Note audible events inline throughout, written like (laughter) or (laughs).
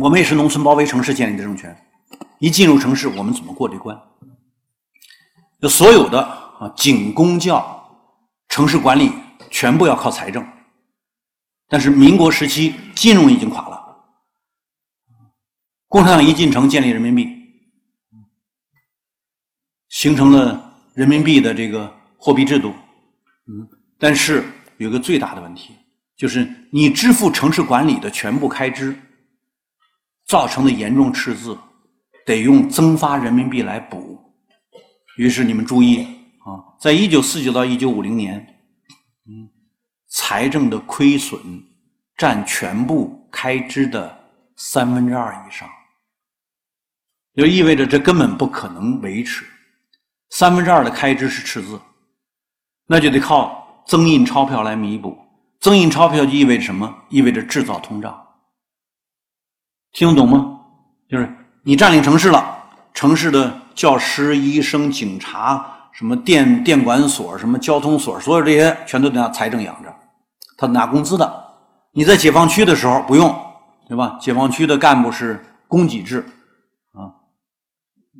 我们也是农村包围城市建立的政权，一进入城市，我们怎么过这关？就所有的啊，警公教、城市管理全部要靠财政。但是民国时期金融已经垮了，共产党一进城建立人民币，形成了人民币的这个货币制度。嗯，但是有个最大的问题，就是你支付城市管理的全部开支。造成的严重赤字，得用增发人民币来补。于是你们注意啊，在一九四九到一九五零年，嗯，财政的亏损占全部开支的三分之二以上，就意味着这根本不可能维持。三分之二的开支是赤字，那就得靠增印钞票来弥补。增印钞票就意味着什么？意味着制造通胀。听得懂吗？就是你占领城市了，城市的教师、医生、警察，什么电电管所、什么交通所，所有这些全都得拿财政养着，他拿工资的。你在解放区的时候不用，对吧？解放区的干部是供给制，啊，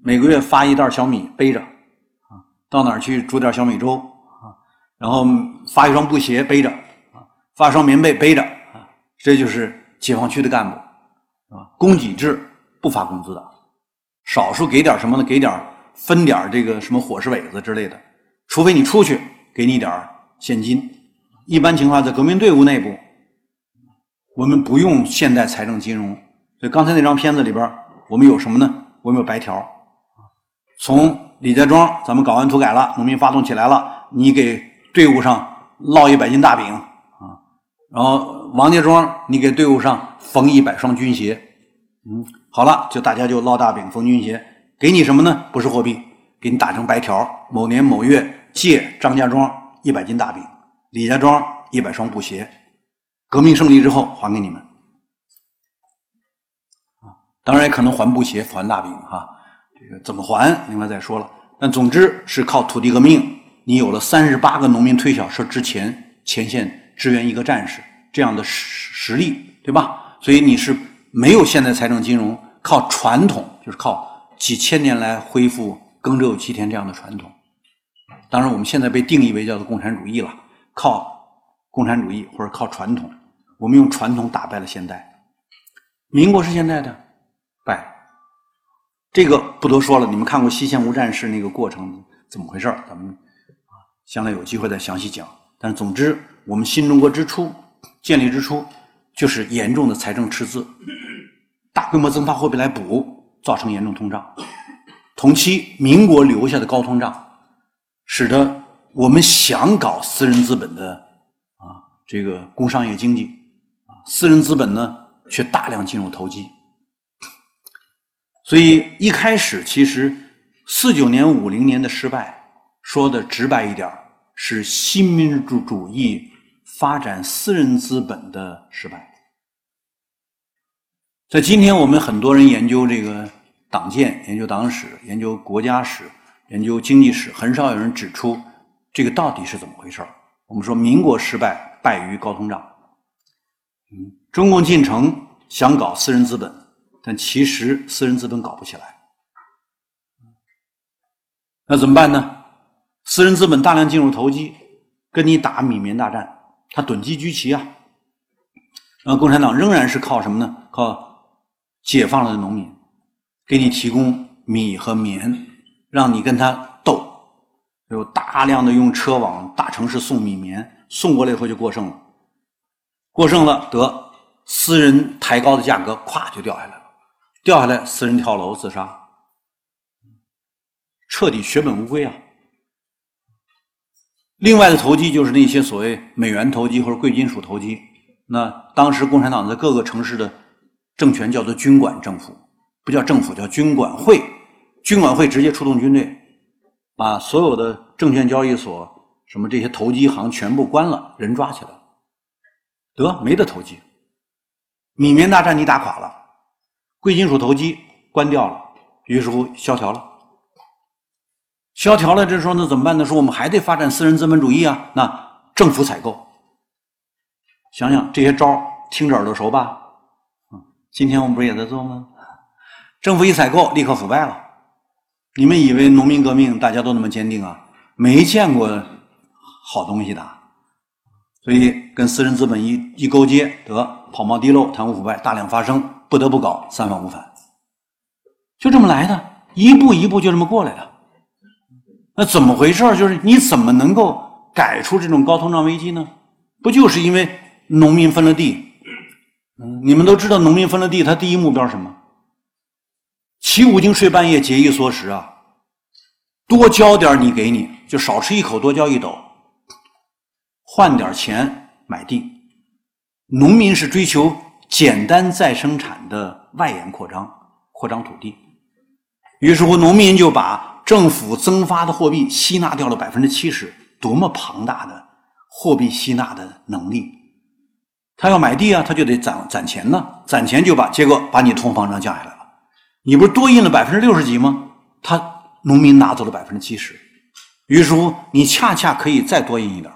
每个月发一袋小米背着，啊，到哪儿去煮点小米粥，啊，然后发一双布鞋背着，啊，发双棉被背着，啊，这就是解放区的干部。啊，供给制不发工资的，少数给点什么呢？给点分点这个什么伙食尾子之类的，除非你出去给你点现金。一般情况在革命队伍内部，我们不用现代财政金融。所以刚才那张片子里边，我们有什么呢？我们有白条。从李家庄咱们搞完土改了，农民发动起来了，你给队伍上烙一百斤大饼啊，然后王家庄你给队伍上缝一百双军鞋。嗯，好了，就大家就烙大饼、缝军鞋，给你什么呢？不是货币，给你打成白条。某年某月借张家庄一百斤大饼，李家庄一百双布鞋。革命胜利之后还给你们。啊，当然也可能还布鞋、还大饼哈。这个怎么还？另外再说了。但总之是靠土地革命，你有了三十八个农民推小车之前前线支援一个战士这样的实实力，对吧？所以你是。没有现代财政金融，靠传统就是靠几千年来恢复耕者有其田这样的传统。当然，我们现在被定义为叫做共产主义了，靠共产主义或者靠传统，我们用传统打败了现代。民国是现代的败，这个不多说了。你们看过西线无战事那个过程怎么回事咱们啊，将来有机会再详细讲。但总之，我们新中国之初建立之初。就是严重的财政赤字，大规模增发货币来补，造成严重通胀。同期民国留下的高通胀，使得我们想搞私人资本的啊这个工商业经济啊，私人资本呢却大量进入投机。所以一开始其实四九年、五零年的失败，说的直白一点是新民主主义。发展私人资本的失败，在今天我们很多人研究这个党建、研究党史、研究国家史、研究经济史，很少有人指出这个到底是怎么回事我们说民国失败败于高通胀，嗯，中共进城想搞私人资本，但其实私人资本搞不起来，那怎么办呢？私人资本大量进入投机，跟你打米棉大战。他囤积居奇啊，然后共产党仍然是靠什么呢？靠解放了的农民给你提供米和棉，让你跟他斗，有大量的用车往大城市送米棉，送过来以后就过剩了，过剩了得私人抬高的价格，咵就掉下来了，掉下来私人跳楼自杀，彻底血本无归啊！另外的投机就是那些所谓美元投机或者贵金属投机。那当时共产党在各个城市的政权叫做军管政府，不叫政府，叫军管会。军管会直接出动军队，把所有的证券交易所、什么这些投机行全部关了，人抓起来，得没得投机。米棉大战你打垮了，贵金属投机关掉了，于是乎萧条了。萧条了，这时候那怎么办呢？说我们还得发展私人资本主义啊！那政府采购，想想这些招听着耳朵熟吧？今天我们不是也在做吗？政府一采购，立刻腐败了。你们以为农民革命大家都那么坚定啊？没见过好东西的。所以跟私人资本一一勾结，得跑冒滴漏、贪污腐败大量发生，不得不搞三反五反，就这么来的，一步一步就这么过来的。那怎么回事？就是你怎么能够改出这种高通胀危机呢？不就是因为农民分了地？你们都知道，农民分了地，他第一目标什么？起五更睡半夜，节衣缩食啊，多交点你给你，就少吃一口，多交一斗。换点钱买地，农民是追求简单再生产的外延扩张，扩张土地。于是乎，农民就把政府增发的货币吸纳掉了百分之七十，多么庞大的货币吸纳的能力！他要买地啊，他就得攒攒钱呢，攒钱就把结果把你通货膨胀降下来了。你不是多印了百分之六十几吗？他农民拿走了百分之七十，于是乎，你恰恰可以再多印一点。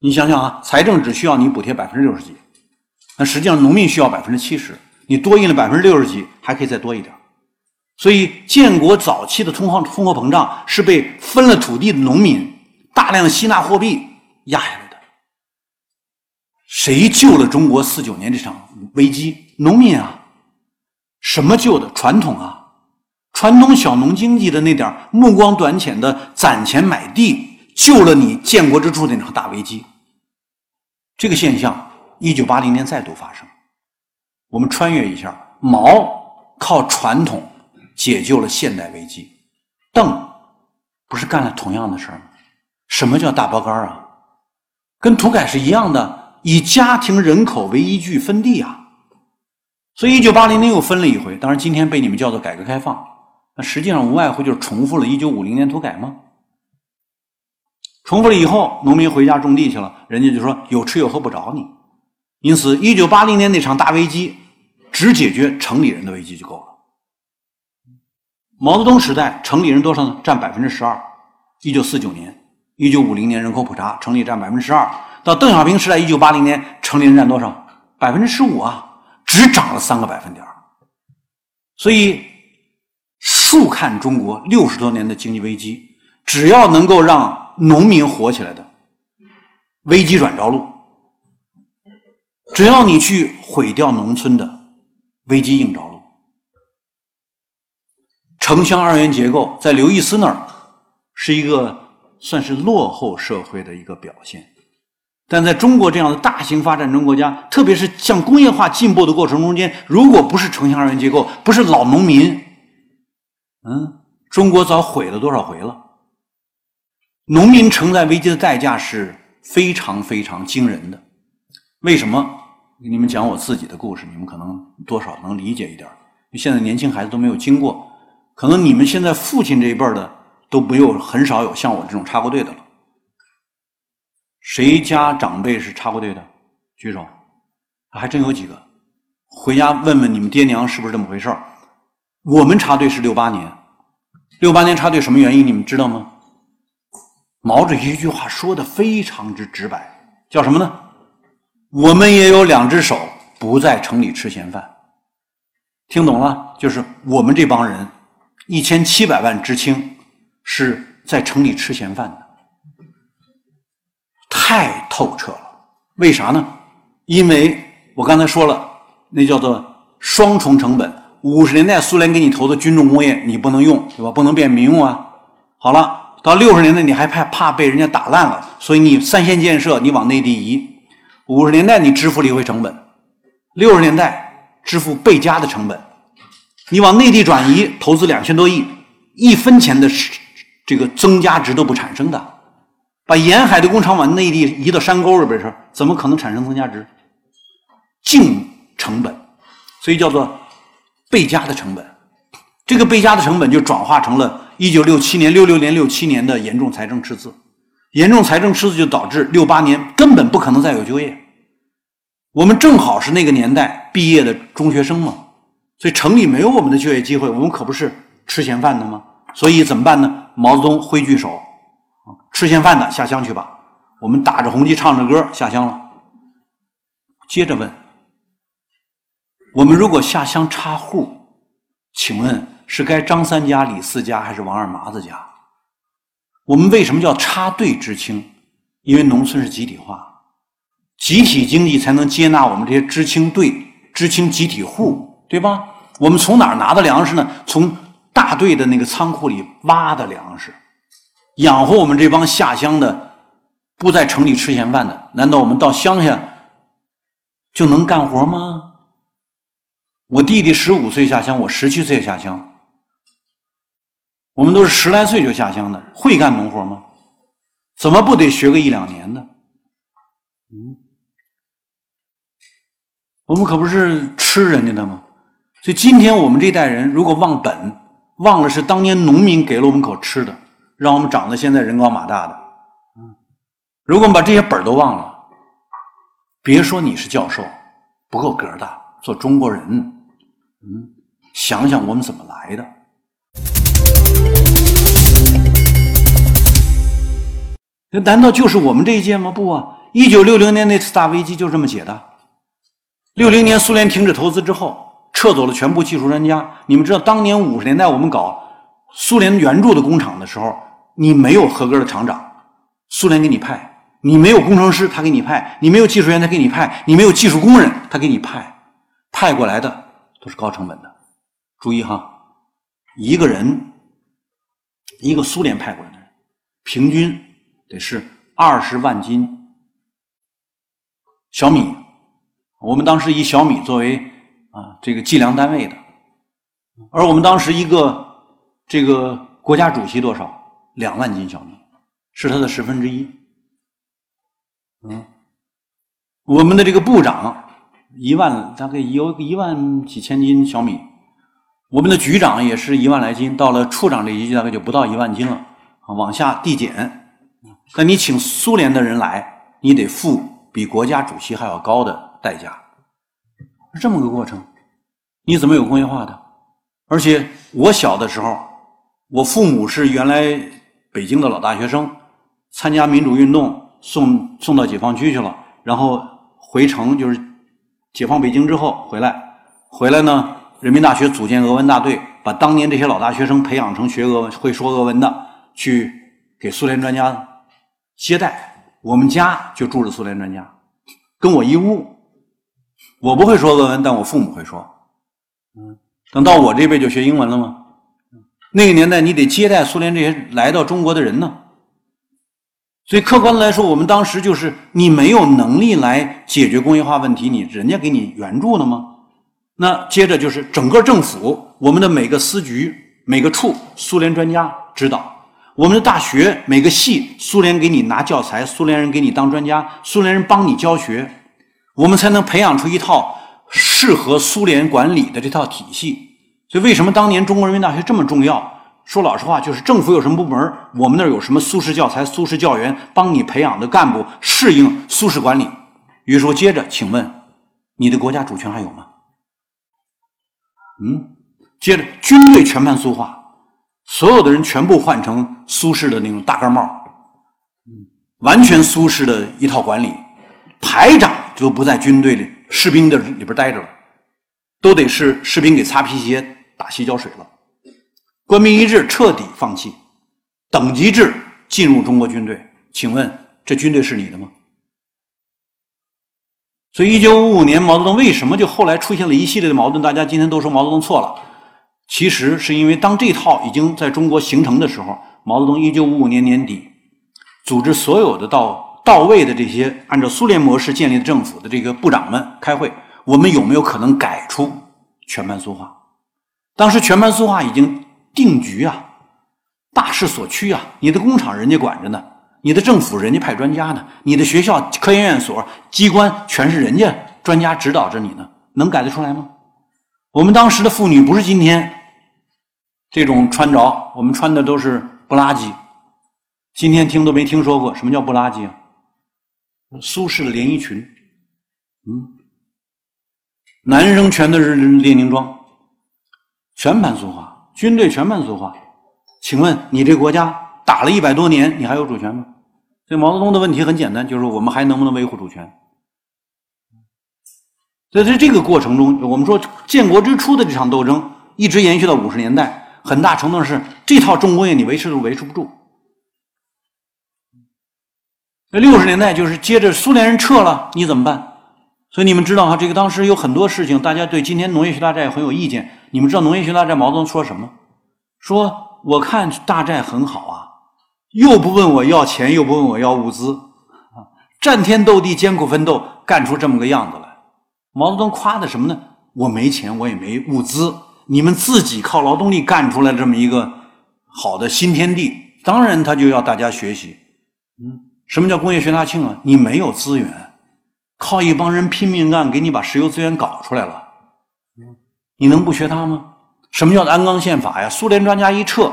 你想想啊，财政只需要你补贴百分之六十几，那实际上农民需要百分之七十，你多印了百分之六十几，还可以再多一点。所以建国早期的通货通货膨胀是被分了土地的农民大量吸纳货币压下来的。谁救了中国四九年这场危机？农民啊！什么救的？传统啊，传统小农经济的那点目光短浅的攒钱买地，救了你建国之初那场大危机。这个现象，一九八零年再度发生。我们穿越一下，毛靠传统解救了现代危机，邓不是干了同样的事儿吗？什么叫大包干啊？跟土改是一样的，以家庭人口为依据分地啊。所以一九八零年又分了一回，当然今天被你们叫做改革开放，那实际上无外乎就是重复了一九五零年土改吗？重复了以后，农民回家种地去了，人家就说有吃有喝不着你。因此，一九八零年那场大危机，只解决城里人的危机就够了。毛泽东时代，城里人多少呢？占百分之十二。一九四九年、一九五零年人口普查，城里占百分之十二。到邓小平时代，一九八零年，城里人占多少？百分之十五啊，只涨了三个百分点。所以，竖看中国六十多年的经济危机，只要能够让。农民活起来的危机软着陆，只要你去毁掉农村的危机硬着陆。城乡二元结构在刘易斯那儿是一个算是落后社会的一个表现，但在中国这样的大型发展中国家，特别是向工业化进步的过程中间，如果不是城乡二元结构，不是老农民，嗯，中国早毁了多少回了。农民承载危机的代价是非常非常惊人的。为什么？给你们讲我自己的故事，你们可能多少能理解一点。现在年轻孩子都没有经过，可能你们现在父亲这一辈的都没有很少有像我这种插过队的了。谁家长辈是插过队的？举手。还真有几个。回家问问你们爹娘是不是这么回事我们插队是六八年，六八年插队什么原因？你们知道吗？毛主席一句话说的非常之直白，叫什么呢？我们也有两只手，不在城里吃闲饭。听懂了？就是我们这帮人，一千七百万知青是在城里吃闲饭的，太透彻了。为啥呢？因为我刚才说了，那叫做双重成本。五十年代苏联给你投的军重工业，你不能用，对吧？不能变民用啊。好了。到六十年代，你还怕怕被人家打烂了，所以你三线建设你往内地移。五十年代你支付了一回成本，六十年代支付倍加的成本，你往内地转移，投资两千多亿，一分钱的这个增加值都不产生的。把沿海的工厂往内地移到山沟里边去，怎么可能产生增加值？净成本，所以叫做倍加的成本。这个倍加的成本就转化成了。一九六七年、六六年、六七年的严重财政赤字，严重财政赤字就导致六八年根本不可能再有就业。我们正好是那个年代毕业的中学生嘛，所以城里没有我们的就业机会，我们可不是吃闲饭的吗？所以怎么办呢？毛泽东挥句手，吃闲饭的下乡去吧，我们打着红旗唱着歌下乡了。接着问，我们如果下乡插户，请问是该张三家、李四家还是王二麻子家？我们为什么叫插队知青？因为农村是集体化，集体经济才能接纳我们这些知青队、知青集体户，对吧？我们从哪儿拿的粮食呢？从大队的那个仓库里挖的粮食，养活我们这帮下乡的、不在城里吃闲饭的。难道我们到乡下就能干活吗？我弟弟十五岁下乡，我十七岁下乡，我们都是十来岁就下乡的，会干农活吗？怎么不得学个一两年呢？嗯，我们可不是吃人家的吗？所以今天我们这代人如果忘本，忘了是当年农民给了我们口吃的，让我们长得现在人高马大的。嗯，如果我们把这些本都忘了，别说你是教授，不够格的，做中国人。嗯，想想我们怎么来的。那难道就是我们这一届吗？不啊！一九六零年那次大危机就这么解的。六零年苏联停止投资之后，撤走了全部技术专家。你们知道，当年五十年代我们搞苏联援助的工厂的时候，你没有合格的厂长，苏联给你派；你没有工程师，他给你派；你没有技术员，他给你派；你没有技术工人，他给你派。派过来的都是高成本的。注意哈，一个人，一个苏联派过来的人，平均。得是二十万斤小米，我们当时以小米作为啊这个计量单位的，而我们当时一个这个国家主席多少两万斤小米，是他的十分之一。嗯，我们的这个部长一万大概有一万几千斤小米，我们的局长也是一万来斤，到了处长这一级大概就不到一万斤了，往下递减。那你请苏联的人来，你得付比国家主席还要高的代价，是这么个过程。你怎么有工业化的？而且我小的时候，我父母是原来北京的老大学生，参加民主运动，送送到解放区去了，然后回城就是解放北京之后回来，回来呢，人民大学组建俄文大队，把当年这些老大学生培养成学俄文、会说俄文的，去给苏联专家。接待我们家就住着苏联专家，跟我一屋。我不会说俄文，但我父母会说。嗯，等到我这辈就学英文了吗？那个年代你得接待苏联这些来到中国的人呢。所以客观来说，我们当时就是你没有能力来解决工业化问题，你人家给你援助了吗？那接着就是整个政府，我们的每个司局、每个处，苏联专家指导。我们的大学每个系，苏联给你拿教材，苏联人给你当专家，苏联人帮你教学，我们才能培养出一套适合苏联管理的这套体系。所以，为什么当年中国人民大学这么重要？说老实话，就是政府有什么部门，我们那儿有什么苏式教材、苏式教员，帮你培养的干部适应苏式管理。于是说，接着，请问你的国家主权还有吗？嗯，接着，军队全盘苏化。所有的人全部换成苏式的那种大盖帽，完全苏式的一套管理，排长就不在军队里士兵的里边待着了，都得是士兵给擦皮鞋、打洗脚水了。官兵一致彻底放弃，等级制进入中国军队。请问这军队是你的吗？所以，一九五五年毛泽东为什么就后来出现了一系列的矛盾？大家今天都说毛泽东错了。其实是因为当这套已经在中国形成的时候，毛泽东一九五五年年底组织所有的到到位的这些按照苏联模式建立的政府的这个部长们开会，我们有没有可能改出全盘苏化？当时全盘苏化已经定局啊，大势所趋啊！你的工厂人家管着呢，你的政府人家派专家呢，你的学校科研院所机关全是人家专家指导着你呢，能改得出来吗？我们当时的妇女不是今天这种穿着，我们穿的都是布拉吉。今天听都没听说过什么叫布拉吉啊？苏式的连衣裙，嗯，男生全都是列宁装，全盘苏化，军队全盘苏化。请问你这国家打了一百多年，你还有主权吗？所以毛泽东的问题很简单，就是我们还能不能维护主权？所以在这个过程中，我们说建国之初的这场斗争一直延续到五十年代，很大程度上是这套重工业你维持都维持不住。那六十年代就是接着苏联人撤了，你怎么办？所以你们知道哈，这个当时有很多事情，大家对今天农业学大寨很有意见。你们知道农业学大寨毛泽东说什么？说我看大寨很好啊，又不问我要钱，又不问我要物资，啊，战天斗地，艰苦奋斗，干出这么个样子来。毛泽东夸的什么呢？我没钱，我也没物资，你们自己靠劳动力干出来这么一个好的新天地，当然他就要大家学习。嗯，什么叫工业学大庆啊？你没有资源。靠一帮人拼命干，给你把石油资源搞出来了，你能不学他吗？什么叫做鞍钢宪法呀？苏联专家一撤，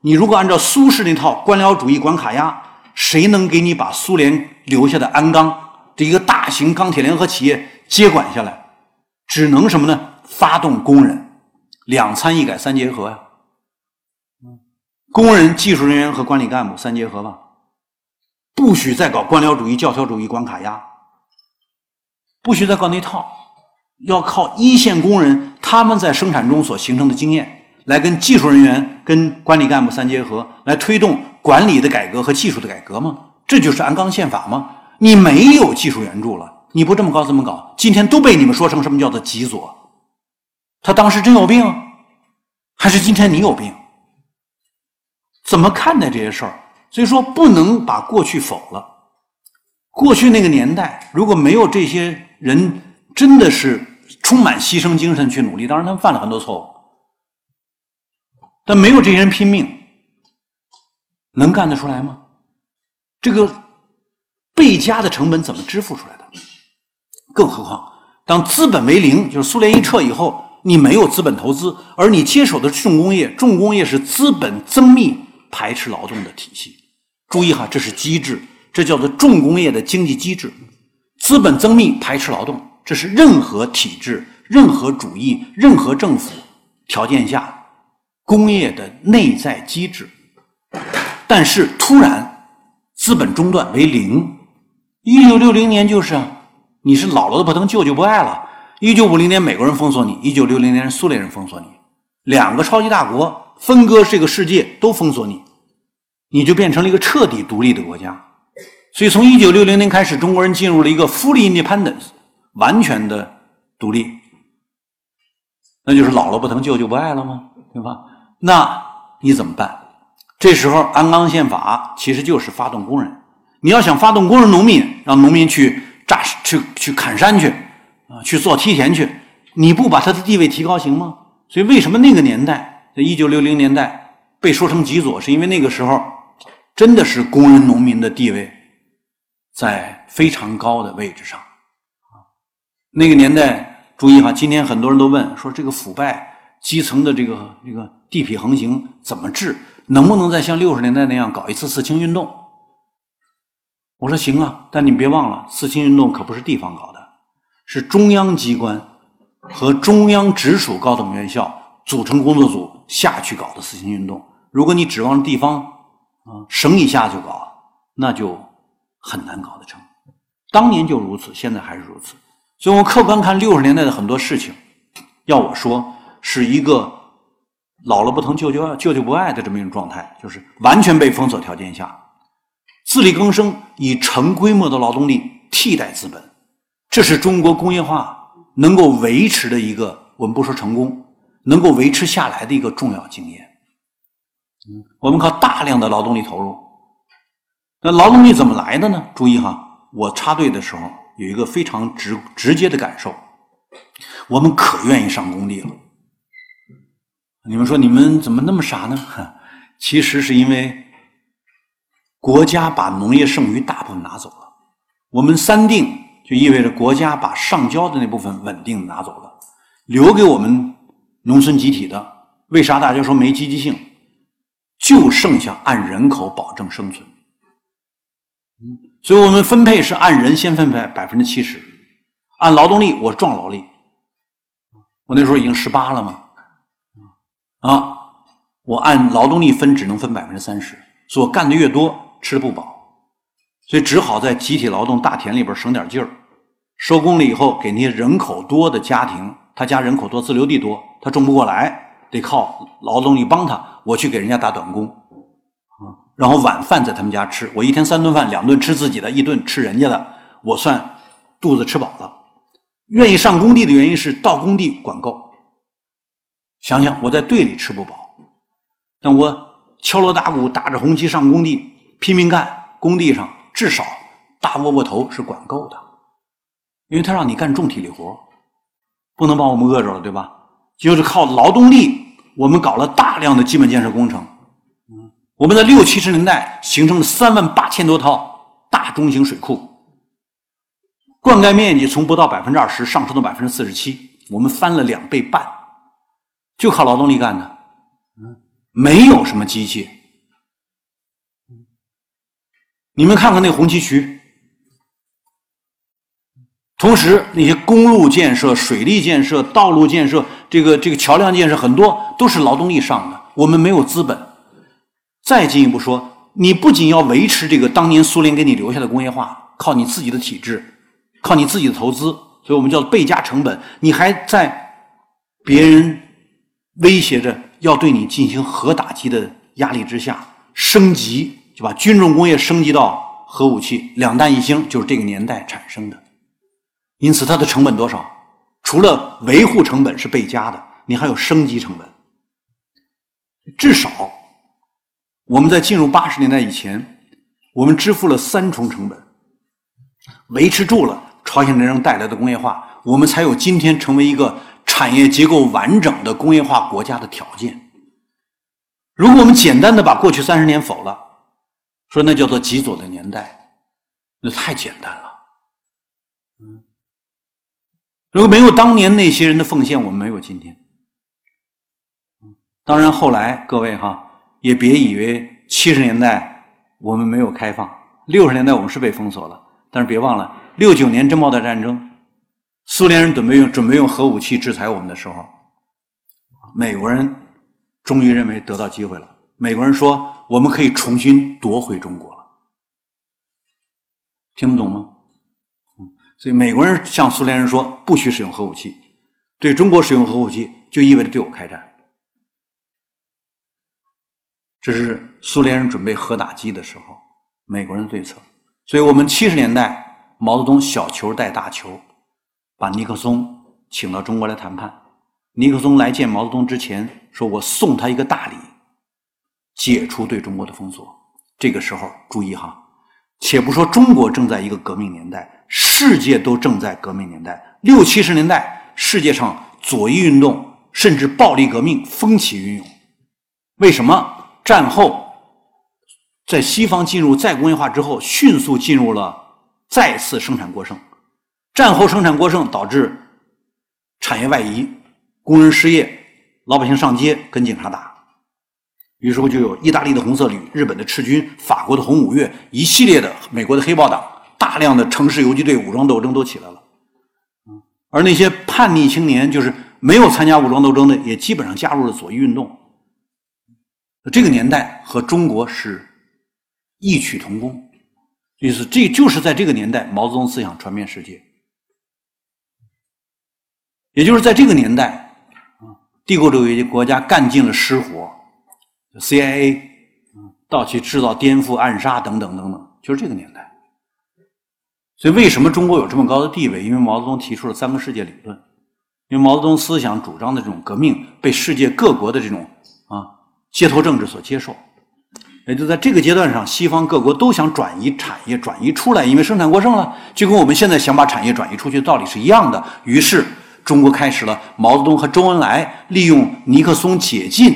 你如果按照苏式那套官僚主义管卡压，谁能给你把苏联留下的鞍钢这一个大型钢铁联合企业接管下来？只能什么呢？发动工人两参一改三结合呀，工人、技术人员和管理干部三结合吧，不许再搞官僚主义、教条主义关卡压。不许再搞那套，要靠一线工人他们在生产中所形成的经验，来跟技术人员、跟管理干部三结合，来推动管理的改革和技术的改革吗？这就是鞍钢宪法吗？你没有技术援助了，你不这么搞怎么搞？今天都被你们说成什么叫做极左？他当时真有病，还是今天你有病？怎么看待这些事儿？所以说不能把过去否了。过去那个年代，如果没有这些。人真的是充满牺牲精神去努力，当然他们犯了很多错误，但没有这些人拼命，能干得出来吗？这个倍加的成本怎么支付出来的？更何况，当资本为零，就是苏联一撤以后，你没有资本投资，而你接手的重工业，重工业是资本增密、排斥劳动的体系。注意哈，这是机制，这叫做重工业的经济机制。资本增密，排斥劳动，这是任何体制、任何主义、任何政府条件下工业的内在机制。但是突然资本中断为零，一九六零年就是啊，你是姥姥都不疼，舅舅不爱了。一九五零年美国人封锁你，一九六零年苏联人封锁你，两个超级大国分割这个世界都封锁你，你就变成了一个彻底独立的国家。所以，从一九六零年开始，中国人进入了一个 fully independence，完全的独立。那就是姥姥不疼，舅舅不爱了吗？对吧？那你怎么办？这时候，鞍钢宪法其实就是发动工人。你要想发动工人、农民，让农民去炸、去去砍山去，啊，去做梯田去，你不把他的地位提高行吗？所以，为什么那个年代，在一九六零年代被说成极左，是因为那个时候真的是工人、农民的地位。在非常高的位置上，啊，那个年代，注意哈，今天很多人都问说，这个腐败基层的这个这个地痞横行怎么治？能不能再像六十年代那样搞一次四清运动？我说行啊，但你别忘了，四清运动可不是地方搞的，是中央机关和中央直属高等院校组成工作组下去搞的四清运动。如果你指望地方啊省以下就搞，那就。很难搞得成，当年就如此，现在还是如此。所以，我们客观看六十年代的很多事情，要我说，是一个老了不疼，舅舅舅舅不爱的这么一种状态，就是完全被封锁条件下，自力更生，以成规模的劳动力替代资本，这是中国工业化能够维持的一个，我们不说成功，能够维持下来的一个重要经验。我们靠大量的劳动力投入。那劳动力怎么来的呢？注意哈，我插队的时候有一个非常直直接的感受，我们可愿意上工地了。你们说你们怎么那么傻呢？其实是因为国家把农业剩余大部分拿走了，我们三定就意味着国家把上交的那部分稳定拿走了，留给我们农村集体的，为啥大家说没积极性？就剩下按人口保证生存。所以我们分配是按人先分配百分之七十，按劳动力我壮劳力。我那时候已经十八了嘛，啊，我按劳动力分只能分百分之三十，所以我干的越多吃的不饱，所以只好在集体劳动大田里边省点劲儿，收工了以后，给那些人口多的家庭，他家人口多，自留地多，他种不过来，得靠劳动力帮他。我去给人家打短工，啊，然后晚饭在他们家吃。我一天三顿饭，两顿吃自己的，一顿吃人家的，我算肚子吃饱了。愿意上工地的原因是到工地管够。想想我在队里吃不饱，但我敲锣打鼓打着红旗上工地拼命干，工地上至少大窝窝头是管够的。因为他让你干重体力活，不能把我们饿着了，对吧？就是靠劳动力，我们搞了大量的基本建设工程。我们在六七十年代形成了三万八千多套大中型水库，灌溉面积从不到百分之二十上升到百分之四十七，我们翻了两倍半，就靠劳动力干的，没有什么机械。你们看看那红旗渠。同时，那些公路建设、水利建设、道路建设，这个这个桥梁建设，很多都是劳动力上的。我们没有资本。再进一步说，你不仅要维持这个当年苏联给你留下的工业化，靠你自己的体制，靠你自己的投资，所以我们叫倍加成本。你还在别人威胁着要对你进行核打击的压力之下，升级就把军重工业升级到核武器，两弹一星就是这个年代产生的。因此，它的成本多少？除了维护成本是倍加的，你还有升级成本。至少，我们在进入八十年代以前，我们支付了三重成本，维持住了朝鲜战争带来的工业化，我们才有今天成为一个产业结构完整的工业化国家的条件。如果我们简单的把过去三十年否了，说那叫做极左的年代，那太简单了。嗯如果没有当年那些人的奉献，我们没有今天。当然，后来各位哈，也别以为七十年代我们没有开放，六十年代我们是被封锁了。但是别忘了，六九年珍宝岛战争，苏联人准备用准备用核武器制裁我们的时候，美国人终于认为得到机会了。美国人说，我们可以重新夺回中国了。听得懂吗？所以美国人向苏联人说不许使用核武器，对中国使用核武器就意味着对我开战。这是苏联人准备核打击的时候，美国人对策。所以我们七十年代，毛泽东小球带大球，把尼克松请到中国来谈判。尼克松来见毛泽东之前，说我送他一个大礼，解除对中国的封锁。这个时候注意哈，且不说中国正在一个革命年代。世界都正在革命年代，六七十年代，世界上左翼运动甚至暴力革命风起云涌。为什么战后在西方进入再工业化之后，迅速进入了再次生产过剩？战后生产过剩导致产业外移，工人失业，老百姓上街跟警察打，于是乎就有意大利的红色旅、日本的赤军、法国的红五月，一系列的美国的黑豹党。大量的城市游击队武装斗争都起来了，而那些叛逆青年，就是没有参加武装斗争的，也基本上加入了左翼运动。这个年代和中国是异曲同工，意思这就是在这个年代，毛泽东思想传遍世界，也就是在这个年代，帝国主义国家干尽了湿活，CIA，到去制造颠覆、暗杀等等等等，就是这个年代。所以，为什么中国有这么高的地位？因为毛泽东提出了三个世界理论，因为毛泽东思想主张的这种革命被世界各国的这种啊街头政治所接受。也就在这个阶段上，西方各国都想转移产业，转移出来，因为生产过剩了，就跟我们现在想把产业转移出去的道理是一样的。于是，中国开始了毛泽东和周恩来利用尼克松解禁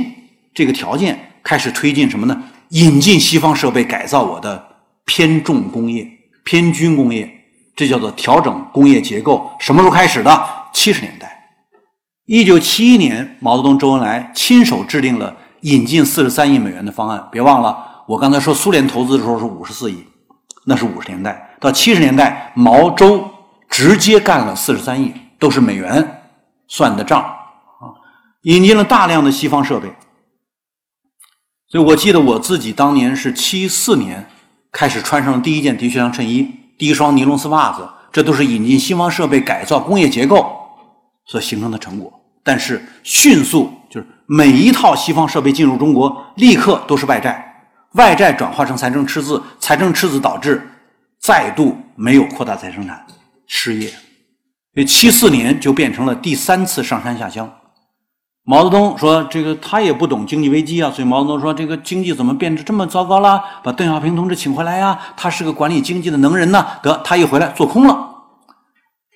这个条件，开始推进什么呢？引进西方设备，改造我的偏重工业。偏军工业，这叫做调整工业结构。什么时候开始的？七十年代，一九七一年，毛泽东、周恩来亲手制定了引进四十三亿美元的方案。别忘了，我刚才说苏联投资的时候是五十四亿，那是五十年代。到七十年代，毛周直接干了四十三亿，都是美元算的账啊！引进了大量的西方设备。所以我记得我自己当年是七四年。开始穿上第一件的确良衬衣，第一双尼龙丝袜子，这都是引进西方设备、改造工业结构所形成的成果。但是迅速就是每一套西方设备进入中国，立刻都是外债，外债转化成财政赤字，财政赤字导致再度没有扩大再生产，失业。所以七四年就变成了第三次上山下乡。毛泽东说：“这个他也不懂经济危机啊，所以毛泽东说这个经济怎么变得这么糟糕了？把邓小平同志请回来呀，他是个管理经济的能人呢。得，他一回来做空了，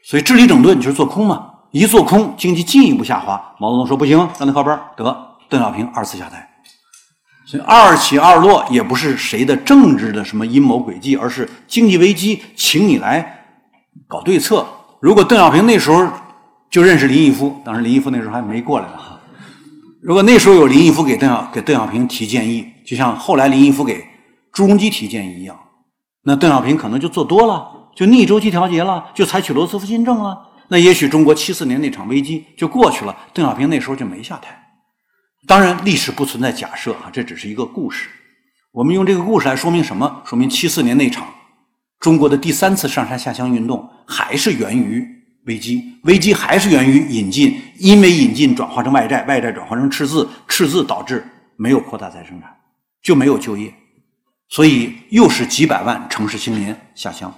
所以治理整顿就是做空嘛。一做空，经济进一步下滑。毛泽东说不行，让他靠边得，邓小平二次下台。所以二起二落也不是谁的政治的什么阴谋诡计，而是经济危机，请你来搞对策。如果邓小平那时候就认识林毅夫，当时林毅夫那时候还没过来呢。”如果那时候有林毅夫给邓小给邓小平提建议，就像后来林毅夫给朱镕基提建议一样，那邓小平可能就做多了，就逆周期调节了，就采取罗斯福新政了。那也许中国七四年那场危机就过去了，邓小平那时候就没下台。当然，历史不存在假设啊，这只是一个故事。我们用这个故事来说明什么？说明七四年那场中国的第三次上山下乡运动还是源于。危机，危机还是源于引进，因为引进转化成外债，外债转化成赤字，赤字导致没有扩大再生产，就没有就业，所以又是几百万城市青年下乡。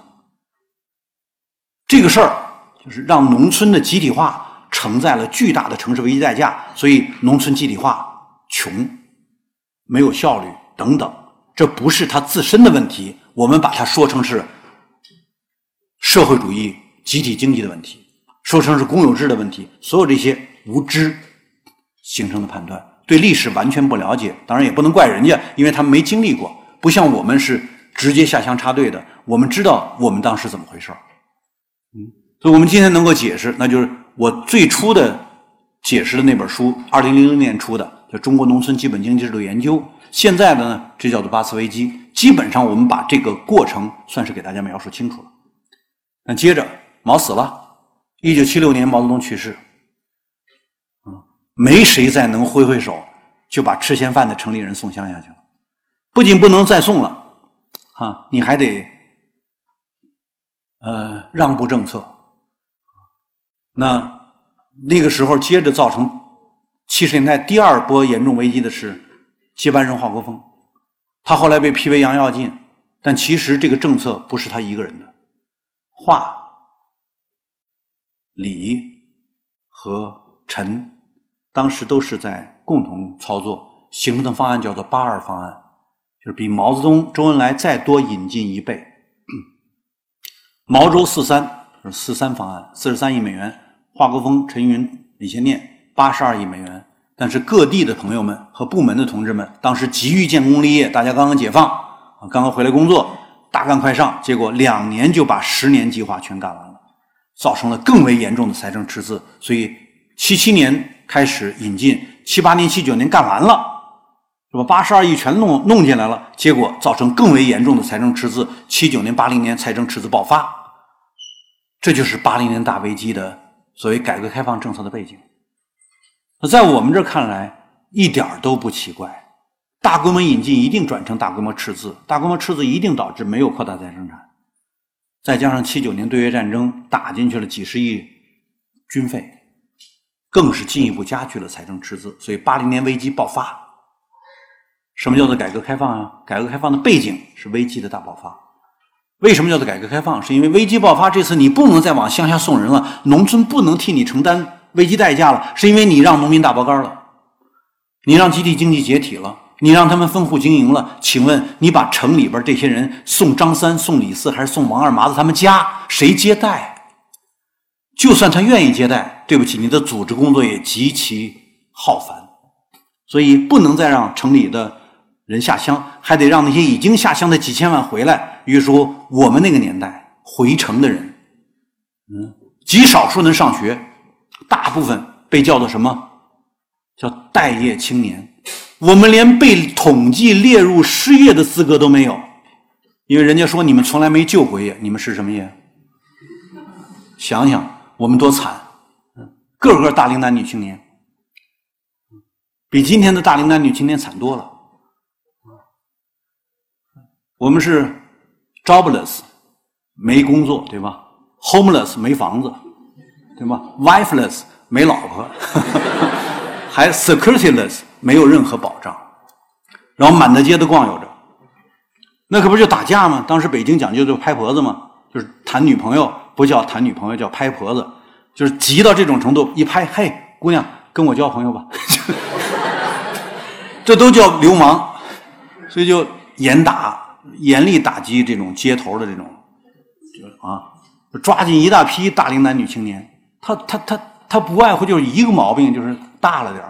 这个事儿就是让农村的集体化承载了巨大的城市危机代价，所以农村集体化穷，没有效率等等，这不是他自身的问题，我们把它说成是社会主义集体经济的问题。说成是公有制的问题，所有这些无知形成的判断，对历史完全不了解，当然也不能怪人家，因为他们没经历过，不像我们是直接下乡插队的，我们知道我们当时怎么回事嗯，所以我们今天能够解释，那就是我最初的解释的那本书，二零零零年出的叫《中国农村基本经济制度研究》，现在的呢，这叫做八次危机，基本上我们把这个过程算是给大家描述清楚了。那接着毛死了。一九七六年，毛泽东去世，嗯，没谁再能挥挥手就把吃闲饭的城里人送乡下去了。不仅不能再送了，啊，你还得呃让步政策。那那个时候，接着造成七十年代第二波严重危机的是接班人华国锋，他后来被批为杨跃进，但其实这个政策不是他一个人的，华。李和陈当时都是在共同操作形成的方案，叫做“八二方案”，就是比毛泽东、周恩来再多引进一倍。毛周四三是四三方案，四十三亿美元；华国锋、陈云、李先念八十二亿美元。但是各地的朋友们和部门的同志们当时急于建功立业，大家刚刚解放啊，刚刚回来工作，大干快上，结果两年就把十年计划全干完了。造成了更为严重的财政赤字，所以七七年开始引进，七八年、七九年干完了，是吧？八十二亿全弄弄进来了，结果造成更为严重的财政赤字。七九年、八零年财政赤字爆发，这就是八零年大危机的所谓改革开放政策的背景。那在我们这看来一点都不奇怪，大规模引进一定转成大规模赤字，大规模赤字一定导致没有扩大再生产。再加上七九年对越战争打进去了几十亿军费，更是进一步加剧了财政赤字。所以八零年危机爆发，什么叫做改革开放啊？改革开放的背景是危机的大爆发。为什么叫做改革开放？是因为危机爆发，这次你不能再往乡下送人了，农村不能替你承担危机代价了，是因为你让农民大包干了，你让集体经济解体了。你让他们分户经营了，请问你把城里边这些人送张三、送李四，还是送王二麻子他们家？谁接待？就算他愿意接待，对不起，你的组织工作也极其浩繁，所以不能再让城里的人下乡，还得让那些已经下乡的几千万回来。比如说我们那个年代回城的人，嗯，极少数能上学，大部分被叫做什么？叫待业青年。我们连被统计列入失业的资格都没有，因为人家说你们从来没就过业，你们是什么业？想想我们多惨，个个大龄男女青年，比今天的大龄男女青年惨多了。我们是 jobless，没工作，对吧？homeless 没房子，对吧？wifeless 没老婆，(laughs) 还 securityless 没有任何保障，然后满大街的逛悠着，那可不就打架吗？当时北京讲究就拍婆子嘛，就是谈女朋友不叫谈女朋友，叫拍婆子，就是急到这种程度，一拍，嘿，姑娘跟我交朋友吧，(laughs) 这都叫流氓，所以就严打。严厉打击这种街头的这种，就啊，抓紧一大批大龄男女青年。他他他他不外乎就是一个毛病，就是大了点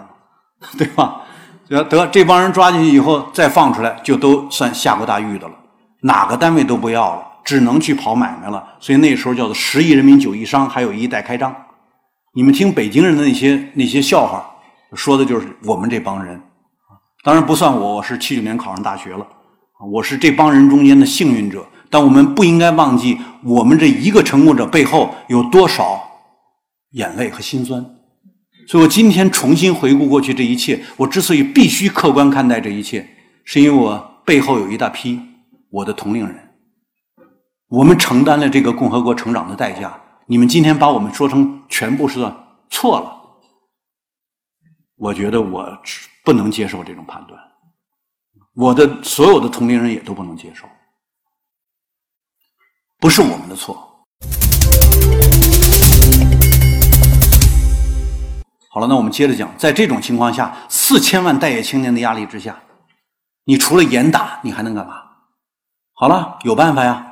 (laughs) 对吧？得得，这帮人抓进去以后再放出来，就都算下过大狱的了。哪个单位都不要了，只能去跑买卖了。所以那时候叫做十亿人民九亿商，还有一代开张。你们听北京人的那些那些笑话，说的就是我们这帮人。当然不算我，我是七九年考上大学了。我是这帮人中间的幸运者，但我们不应该忘记，我们这一个成功者背后有多少眼泪和心酸。所以我今天重新回顾过去这一切，我之所以必须客观看待这一切，是因为我背后有一大批我的同龄人，我们承担了这个共和国成长的代价。你们今天把我们说成全部是错了，我觉得我不能接受这种判断。我的所有的同龄人也都不能接受，不是我们的错。好了，那我们接着讲，在这种情况下，四千万待业青年的压力之下，你除了严打，你还能干嘛？好了，有办法呀。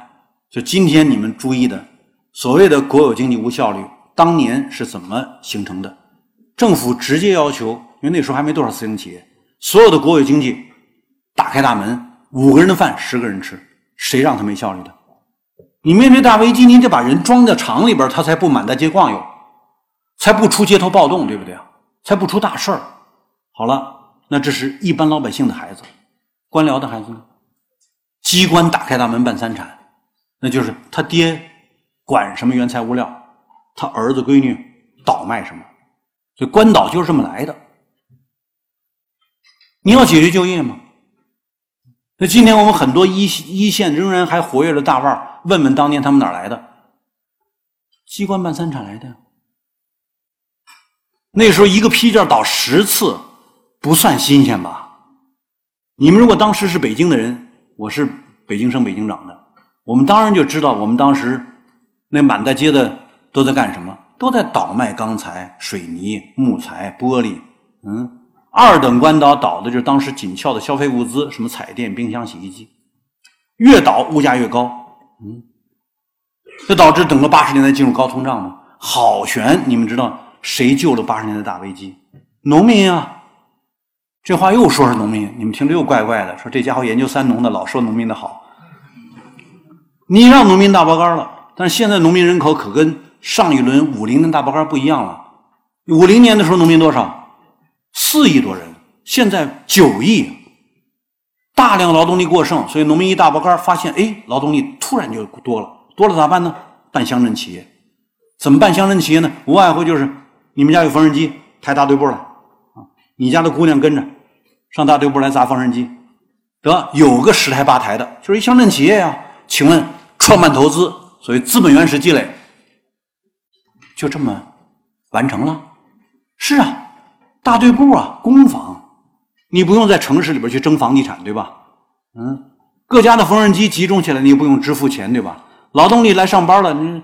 就今天你们注意的，所谓的国有经济无效率，当年是怎么形成的？政府直接要求，因为那时候还没多少私营企业，所有的国有经济。打开大门，五个人的饭十个人吃，谁让他没效率的？你面对大危机，你得把人装在厂里边，他才不满大街逛悠，才不出街头暴动，对不对啊？才不出大事儿。好了，那这是一般老百姓的孩子，官僚的孩子呢？机关打开大门办三产，那就是他爹管什么原材料，他儿子闺女倒卖什么，所以官倒就是这么来的。你要解决就业吗？那今天我们很多一一线仍然还活跃的大腕问问当年他们哪来的？机关办三产来的。那时候一个批件倒十次，不算新鲜吧？你们如果当时是北京的人，我是北京生北京长的，我们当然就知道，我们当时那满大街的都在干什么？都在倒卖钢材、水泥、木材、玻璃，嗯。二等官倒倒的就是当时紧俏的消费物资，什么彩电、冰箱、洗衣机，越倒物价越高，嗯，这导致整个八十年代进入高通胀嘛。好悬，你们知道谁救了八十年代大危机？农民啊！这话又说是农民，你们听着又怪怪的，说这家伙研究三农的老说农民的好，你让农民大包干了。但是现在农民人口可跟上一轮五零年大包干不一样了。五零年的时候农民多少？四亿多人，现在九亿，大量劳动力过剩，所以农民一大包干发现，哎，劳动力突然就多了，多了咋办呢？办乡镇企业，怎么办乡镇企业呢？无外乎就是你们家有缝纫机，抬大队部来，啊，你家的姑娘跟着上大队部来砸缝纫机，得有个十台八台的，就是一乡镇企业呀。请问创办投资，所谓资本原始积累，就这么完成了？是啊。大队部啊，公房，你不用在城市里边去争房地产，对吧？嗯，各家的缝纫机集中起来，你不用支付钱，对吧？劳动力来上班了，你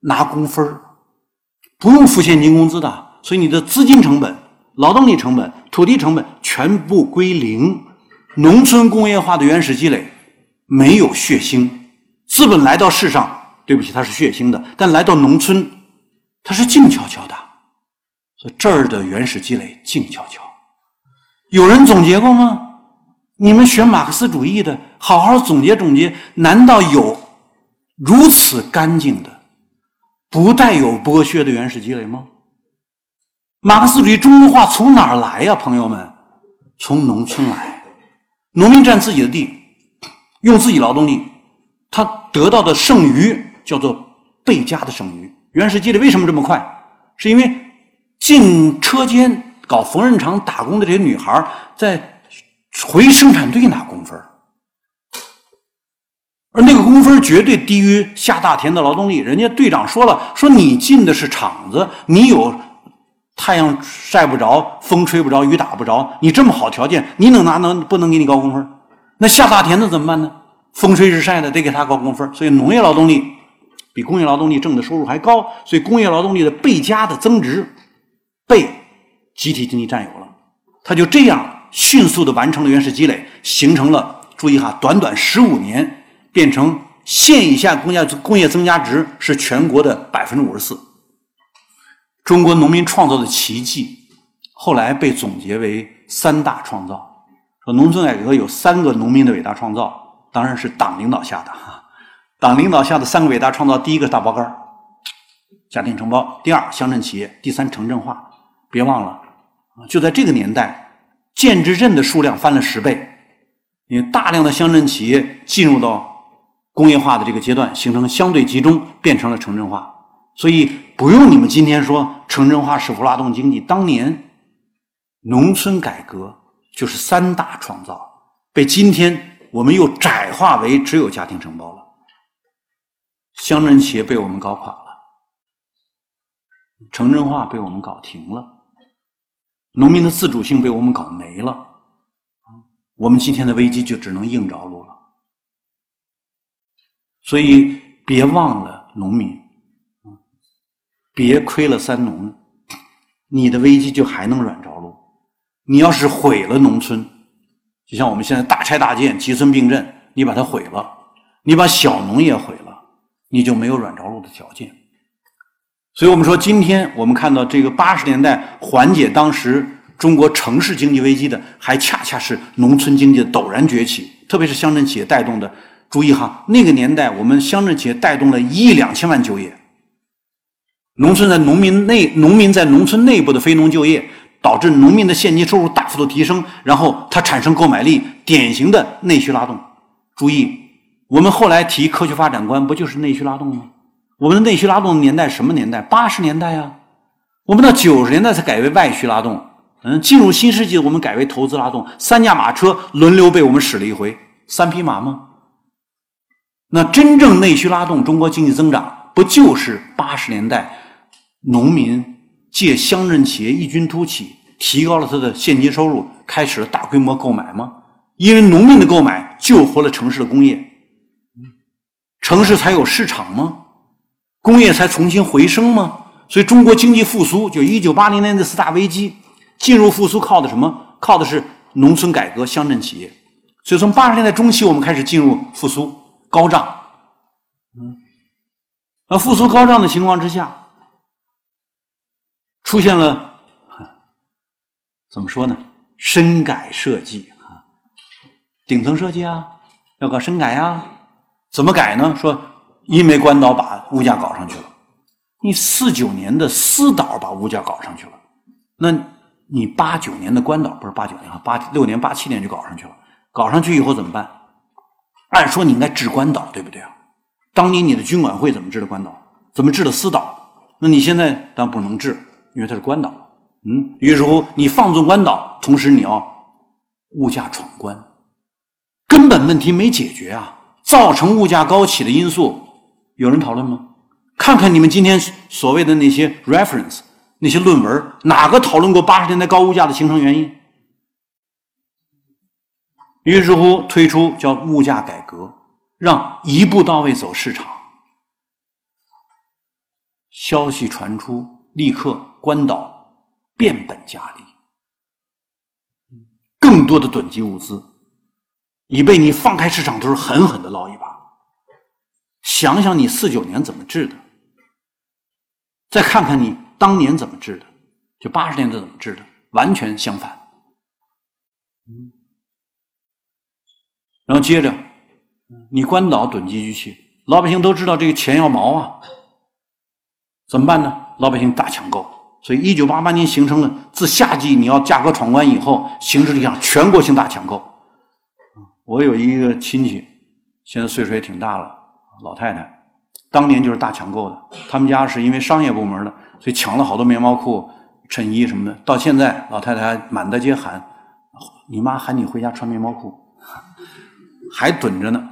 拿工分不用付现金工资的，所以你的资金成本、劳动力成本、土地成本全部归零。农村工业化的原始积累没有血腥，资本来到世上，对不起，它是血腥的，但来到农村，它是静悄悄的。所以这儿的原始积累静悄悄，有人总结过吗？你们学马克思主义的，好好总结总结，难道有如此干净的、不带有剥削的原始积累吗？马克思主义中国化从哪儿来呀，朋友们？从农村来，农民占自己的地，用自己劳动力，他得到的剩余叫做倍加的剩余。原始积累为什么这么快？是因为。进车间搞缝纫厂打工的这些女孩，在回生产队拿工分而那个工分绝对低于下大田的劳动力。人家队长说了，说你进的是厂子，你有太阳晒不着，风吹不着，雨打不着，你这么好条件，你能拿能不能给你高工分？那下大田的怎么办呢？风吹日晒的，得给他高工分。所以农业劳动力比工业劳动力挣的收入还高，所以工业劳动力的倍加的增值被集体经济占有了，他就这样迅速的完成了原始积累，形成了。注意哈，短短十五年变成县以下工业工业增加值是全国的百分之五十四。中国农民创造的奇迹，后来被总结为三大创造。说农村改革有三个农民的伟大创造，当然是党领导下的哈。党领导下的三个伟大创造，第一个大包干家庭承包；第二乡镇企业；第三城镇化。别忘了，就在这个年代，建制镇的数量翻了十倍。因为大量的乡镇企业进入到工业化的这个阶段，形成相对集中，变成了城镇化。所以不用你们今天说城镇化是否拉动经济，当年农村改革就是三大创造，被今天我们又窄化为只有家庭承包了。乡镇企业被我们搞垮了，城镇化被我们搞停了，农民的自主性被我们搞没了。我们今天的危机就只能硬着陆了，所以别忘了农民，别亏了三农，你的危机就还能软着陆。你要是毁了农村，就像我们现在大拆大建、集村并镇，你把它毁了，你把小农业毁了，你就没有软着陆的条件。所以我们说，今天我们看到这个八十年代缓解当时。中国城市经济危机的，还恰恰是农村经济的陡然崛起，特别是乡镇企业带动的。注意哈，那个年代我们乡镇企业带动了一亿两千万就业，农村在农民内农民在农村内部的非农就业，导致农民的现金收入大幅度提升，然后它产生购买力，典型的内需拉动。注意，我们后来提科学发展观，不就是内需拉动吗？我们的内需拉动的年代什么年代？八十年代啊，我们到九十年代才改为外需拉动。嗯，进入新世纪，我们改为投资拉动，三驾马车轮流被我们使了一回，三匹马吗？那真正内需拉动中国经济增长，不就是八十年代农民借乡镇企业异军突起，提高了他的现金收入，开始了大规模购买吗？因为农民的购买救活了城市的工业，城市才有市场吗？工业才重新回升吗？所以中国经济复苏，就一九八零年的四大危机。进入复苏靠的什么？靠的是农村改革、乡镇企业。所以从八十年代中期，我们开始进入复苏高涨。嗯，而复苏高涨的情况之下，出现了怎么说呢？深改设计啊，顶层设计啊，要搞深改啊。怎么改呢？说因为关岛把物价搞上去了，你四九年的私岛把物价搞上去了，那。你八九年的关岛不是八九年啊，八六年、八七年就搞上去了。搞上去以后怎么办？按说你应该治关岛，对不对啊？当年你的军管会怎么治的关岛？怎么治的私岛？那你现在当然不能治，因为它是关岛。嗯，于是乎你放纵关岛，同时你要物价闯关，根本问题没解决啊！造成物价高企的因素有人讨论吗？看看你们今天所谓的那些 reference。那些论文哪个讨论过八十年代高物价的形成原因？于是乎推出叫物价改革，让一步到位走市场。消息传出，立刻关岛变本加厉，更多的囤积物资，以备你放开市场的时候狠狠的捞一把。想想你四九年怎么治的，再看看你。当年怎么治的？就八十年代怎么治的？完全相反。嗯，然后接着，你关岛囤积居奇，老百姓都知道这个钱要毛啊，怎么办呢？老百姓大抢购，所以一九八八年形成了自夏季你要价格闯关以后，形成了一场全国性大抢购。我有一个亲戚，现在岁数也挺大了，老太太，当年就是大抢购的，他们家是因为商业部门的。所以抢了好多棉毛裤、衬衣什么的，到现在老太太还满大街喊：“你妈喊你回家穿棉毛裤，还囤着呢。”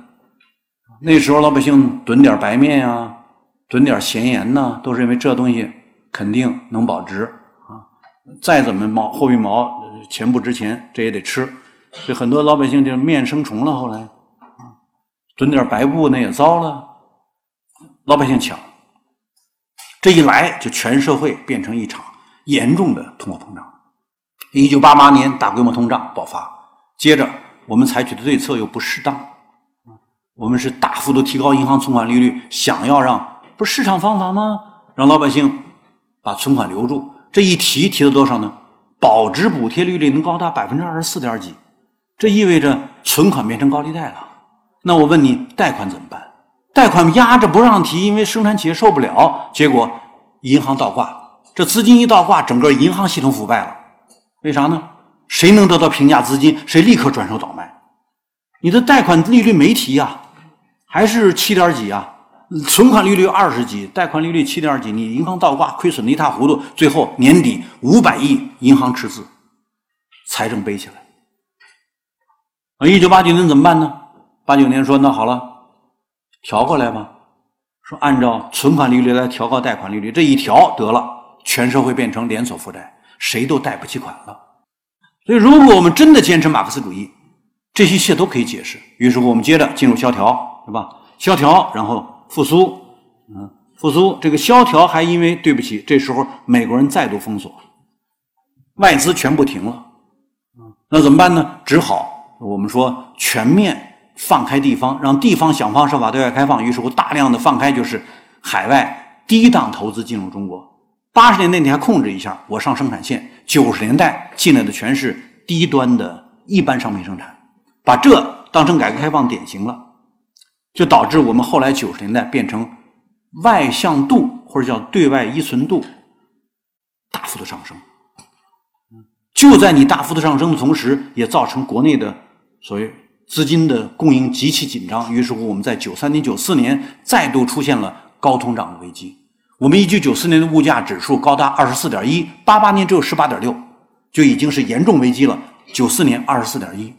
那时候老百姓囤点白面呀，囤点咸盐呐，都是因为这东西肯定能保值啊。再怎么毛货币毛钱不值钱，这也得吃。所以很多老百姓就面生虫了。后来，囤点白布那也糟了，老百姓抢。这一来，就全社会变成一场严重的通货膨胀。一九八八年大规模通胀爆发，接着我们采取的对策又不适当，我们是大幅度提高银行存款利率，想要让不是市场方法吗？让老百姓把存款留住。这一提提了多少呢？保值补贴利率能高达百分之二十四点几，这意味着存款变成高利贷了。那我问你，贷款怎么办？贷款压着不让提，因为生产企业受不了，结果银行倒挂。这资金一倒挂，整个银行系统腐败了。为啥呢？谁能得到平价资金，谁立刻转手倒卖。你的贷款利率没提呀，还是七点几啊？存款利率二十几，贷款利率七点几，你银行倒挂，亏损的一塌糊涂，最后年底五百亿银行赤字，财政背起来。啊，一九八九年怎么办呢？八九年说那好了。调过来吧，说按照存款利率来调高贷款利率，这一调得了，全社会变成连锁负债，谁都贷不起款了。所以，如果我们真的坚持马克思主义，这一切都可以解释。于是乎，我们接着进入萧条，是吧？萧条，然后复苏，嗯，复苏。这个萧条还因为对不起，这时候美国人再度封锁，外资全部停了，那怎么办呢？只好我们说全面。放开地方，让地方想方设法对外开放，于是乎大量的放开，就是海外低档投资进入中国。八十年代你还控制一下，我上生产线。九十年代进来的全是低端的一般商品生产，把这当成改革开放典型了，就导致我们后来九十年代变成外向度或者叫对外依存度大幅的上升。就在你大幅的上升的同时，也造成国内的所谓。资金的供应极其紧张，于是乎我们在九三年、九四年再度出现了高通胀的危机。我们一九九四年的物价指数高达二十四点一，八八年只有十八点六，就已经是严重危机了。九四年二十四点一，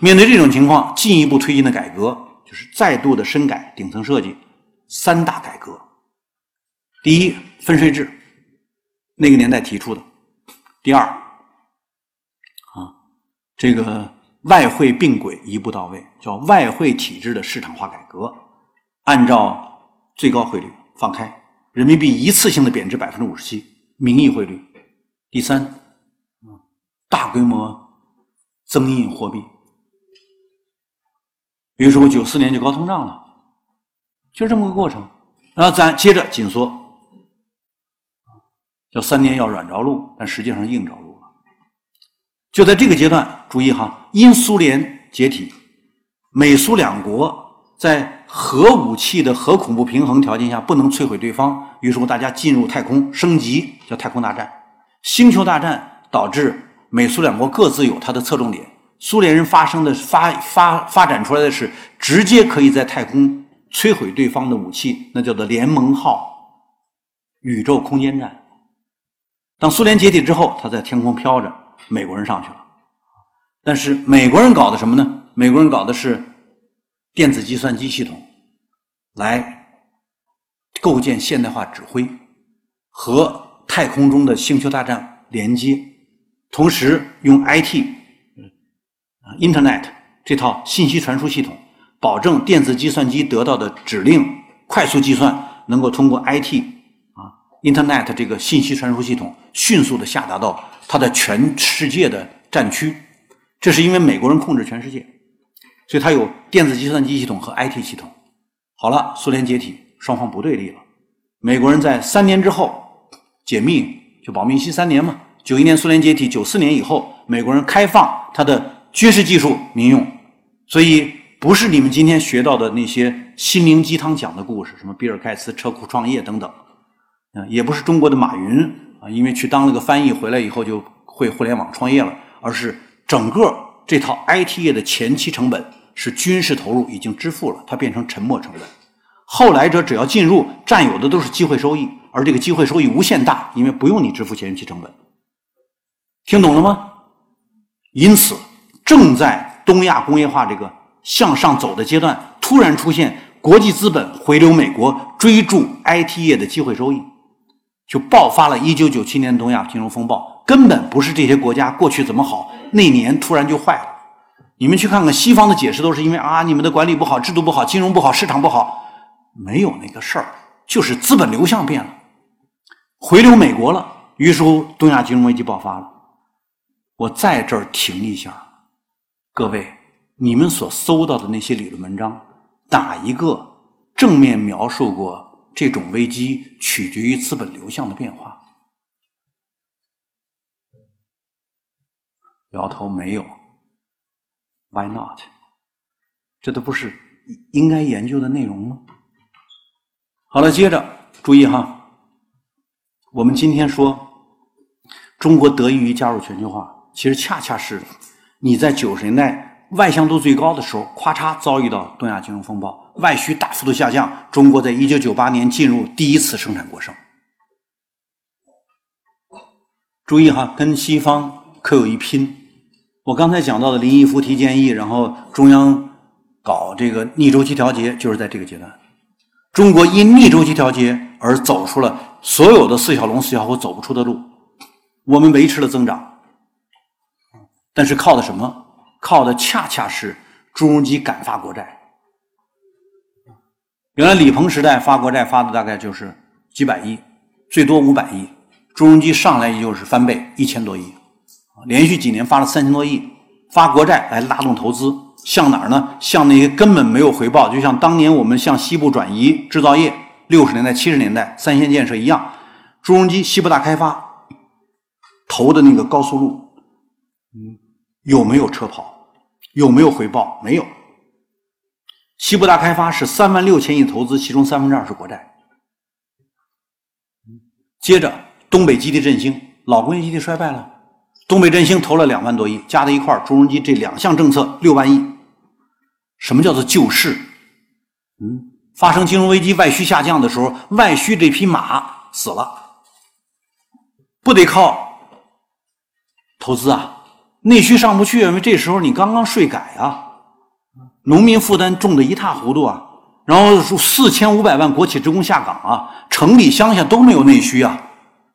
面对这种情况，进一步推进的改革就是再度的深改顶层设计，三大改革。第一，分税制，那个年代提出的；第二，啊，这个。外汇并轨一步到位，叫外汇体制的市场化改革，按照最高汇率放开，人民币一次性的贬值百分之五十七，名义汇率。第三，大规模增印货币。比如说，我九四年就高通胀了，就这么个过程。然后咱接着紧缩，叫三年要软着陆，但实际上硬着陆了。就在这个阶段，注意哈，因苏联解体，美苏两国在核武器的核恐怖平衡条件下不能摧毁对方，于是乎大家进入太空升级，叫太空大战。星球大战导致美苏两国各自有它的侧重点，苏联人发生的发发发展出来的是直接可以在太空摧毁对方的武器，那叫做联盟号宇宙空间站。当苏联解体之后，它在天空飘着。美国人上去了，但是美国人搞的什么呢？美国人搞的是电子计算机系统，来构建现代化指挥和太空中的星球大战连接，同时用 IT，啊，Internet 这套信息传输系统，保证电子计算机得到的指令快速计算，能够通过 IT，啊，Internet 这个信息传输系统迅速的下达到。它的全世界的战区，这是因为美国人控制全世界，所以它有电子计算机系统和 IT 系统。好了，苏联解体，双方不对立了。美国人在三年之后解密，就保密期三年嘛。九一年苏联解体，九四年以后，美国人开放他的军事技术民用，所以不是你们今天学到的那些心灵鸡汤讲的故事，什么比尔盖茨车库创业等等，啊，也不是中国的马云。啊，因为去当了个翻译，回来以后就会互联网创业了，而是整个这套 IT 业的前期成本是军事投入已经支付了，它变成沉没成本。后来者只要进入，占有的都是机会收益，而这个机会收益无限大，因为不用你支付前期成本。听懂了吗？因此，正在东亚工业化这个向上走的阶段，突然出现国际资本回流美国，追逐 IT 业的机会收益，就爆发了1997年东亚金融风暴。根本不是这些国家过去怎么好，那年突然就坏了。你们去看看西方的解释，都是因为啊，你们的管理不好，制度不好，金融不好，市场不好，没有那个事儿，就是资本流向变了，回流美国了。于是乎，东亚金融危机爆发了。我在这儿停一下，各位，你们所搜到的那些理论文章，哪一个正面描述过这种危机取决于资本流向的变化？摇头，没有。Why not？这都不是应该研究的内容吗？好了，接着注意哈，我们今天说中国得益于加入全球化，其实恰恰是你在九十年代外向度最高的时候，咔嚓遭遇到东亚金融风暴，外需大幅度下降，中国在一九九八年进入第一次生产过剩。注意哈，跟西方可有一拼。我刚才讲到的林毅夫提建议，然后中央搞这个逆周期调节，就是在这个阶段。中国因逆周期调节而走出了所有的四小龙、四小虎走不出的路。我们维持了增长，但是靠的什么？靠的恰恰是朱镕基敢发国债。原来李鹏时代发国债发的大概就是几百亿，最多五百亿。朱镕基上来也就是翻倍，一千多亿。连续几年发了三千多亿，发国债来拉动投资，向哪儿呢？向那些根本没有回报，就像当年我们向西部转移制造业，六十年代、七十年代三线建设一样。朱镕基西部大开发投的那个高速路，嗯，有没有车跑？有没有回报？没有。西部大开发是三万六千亿投资，其中三分之二是国债。接着东北基地振兴，老工业基地衰败了。东北振兴投了两万多亿，加在一块儿，朱镕基这两项政策六万亿。什么叫做救市？嗯，发生金融危机、外需下降的时候，外需这匹马死了，不得靠投资啊，内需上不去，因为这时候你刚刚税改啊，农民负担重的一塌糊涂啊，然后四千五百万国企职工下岗啊，城里乡下都没有内需啊，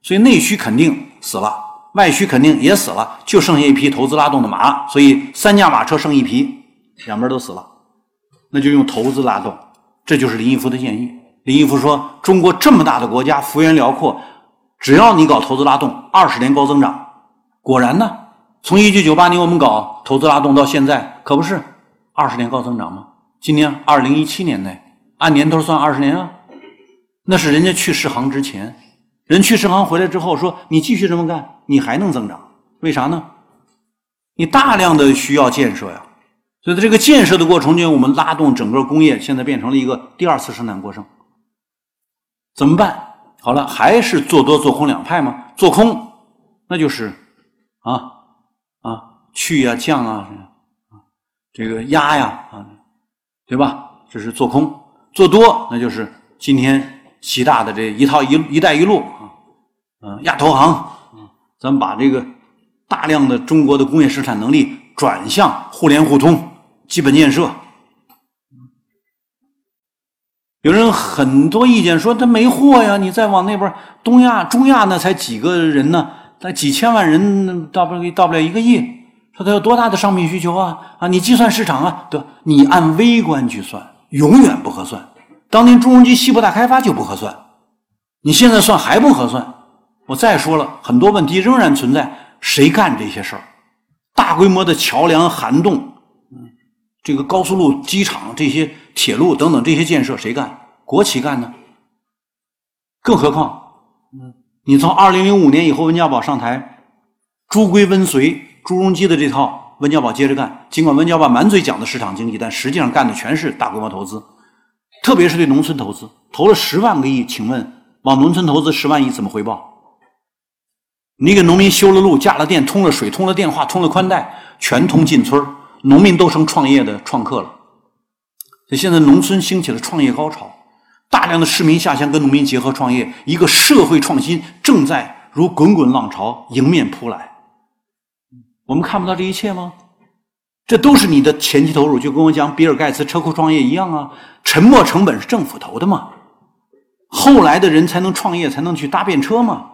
所以内需肯定死了。外需肯定也死了，就剩下一匹投资拉动的马，所以三驾马车剩一匹，两边都死了，那就用投资拉动，这就是林毅夫的建议。林毅夫说：“中国这么大的国家，幅员辽阔，只要你搞投资拉动，二十年高增长。”果然呢，从一九九八年我们搞投资拉动到现在，可不是二十年高增长吗？今年二零一七年内，按年头算二十年啊，那是人家去世行之前。人去世行回来之后说：“你继续这么干，你还能增长？为啥呢？你大量的需要建设呀。所以在这个建设的过程中，我们拉动整个工业，现在变成了一个第二次生产过剩。怎么办？好了，还是做多做空两派吗？做空，那就是啊啊去呀降啊这个压呀啊，对吧？这是做空。做多，那就是今天。”习大的这一套一“一带一路”，嗯，亚投行，嗯，咱们把这个大量的中国的工业生产能力转向互联互通、基本建设。有人很多意见说他没货呀，你再往那边东亚、中亚那才几个人呢，才几千万人，到不了到不了一个亿，说他有多大的商品需求啊？啊，你计算市场啊，对，你按微观去算，永远不合算。当年朱镕基西部大开发就不合算，你现在算还不合算。我再说了很多问题仍然存在，谁干这些事儿？大规模的桥梁、涵洞，嗯，这个高速路、机场这些铁路等等这些建设谁干？国企干呢？更何况，嗯，你从二零零五年以后温家宝上台，朱规温随，朱镕基的这套温家宝接着干。尽管温家宝满嘴讲的市场经济，但实际上干的全是大规模投资。特别是对农村投资，投了十万个亿，请问往农村投资十万亿怎么回报？你给农民修了路、架了电、通了水、通了电话、通了宽带，全通进村农民都成创业的创客了。所以现在农村兴起了创业高潮，大量的市民下乡跟农民结合创业，一个社会创新正在如滚滚浪潮迎面扑来。我们看不到这一切吗？这都是你的前期投入，就跟我讲比尔盖茨车库创业一样啊，沉没成本是政府投的嘛，后来的人才能创业，才能去搭便车嘛，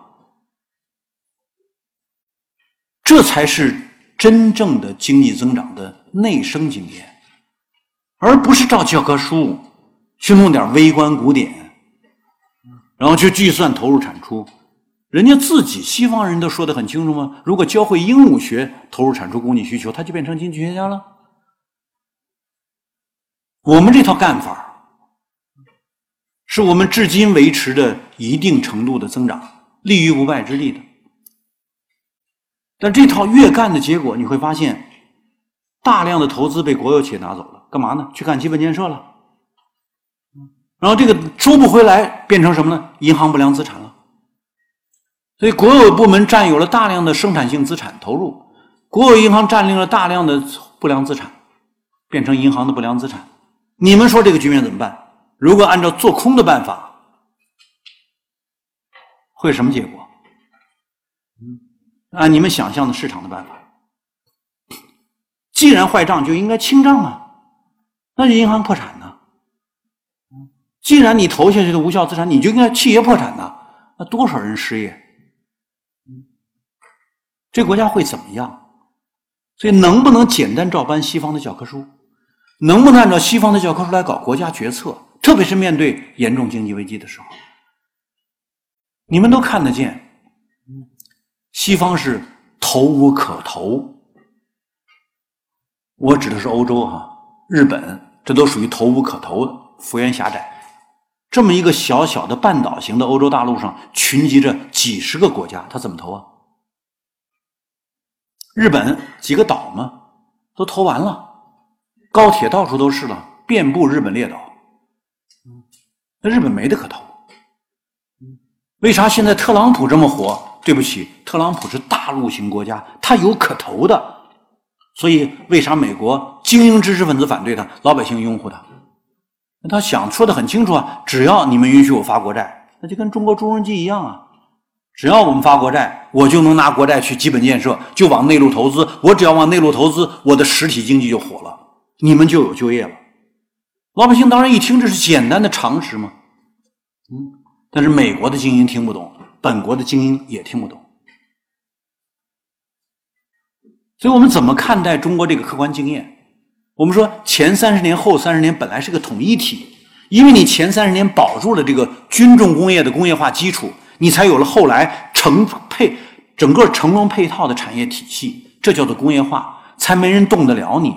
这才是真正的经济增长的内生经验，而不是照教科书去弄点微观古典，然后去计算投入产出。人家自己西方人都说的很清楚吗？如果教会鹦鹉学投入产出供给需求，他就变成经济学家了。我们这套干法是我们至今维持着一定程度的增长，立于不败之地的。但这套越干的结果，你会发现，大量的投资被国有企业拿走了，干嘛呢？去干基本建设了。然后这个收不回来，变成什么呢？银行不良资产了。所以，国有部门占有了大量的生产性资产投入，国有银行占领了大量的不良资产，变成银行的不良资产。你们说这个局面怎么办？如果按照做空的办法，会什么结果？按你们想象的市场的办法，既然坏账就应该清账啊，那就银行破产呢。既然你投下去的无效资产，你就应该企业破产呢，那多少人失业？这国家会怎么样？所以能不能简单照搬西方的教科书？能不能按照西方的教科书来搞国家决策？特别是面对严重经济危机的时候，你们都看得见，西方是投无可投。我指的是欧洲哈，日本这都属于投无可投的，幅员狭窄。这么一个小小的半岛型的欧洲大陆上，群集着几十个国家，他怎么投啊？日本几个岛嘛，都投完了，高铁到处都是了，遍布日本列岛。那日本没得可投。为啥现在特朗普这么火？对不起，特朗普是大陆型国家，他有可投的。所以为啥美国精英知识分子反对他，老百姓拥护他？那他想说的很清楚啊，只要你们允许我发国债，那就跟中国朱镕基一样啊。只要我们发国债，我就能拿国债去基本建设，就往内陆投资。我只要往内陆投资，我的实体经济就火了，你们就有就业了。老百姓当然一听这是简单的常识嘛，嗯。但是美国的精英听不懂，本国的精英也听不懂。所以我们怎么看待中国这个客观经验？我们说前三十年、后三十年本来是个统一体，因为你前三十年保住了这个军重工业的工业化基础。你才有了后来成配整个成龙配套的产业体系，这叫做工业化，才没人动得了你。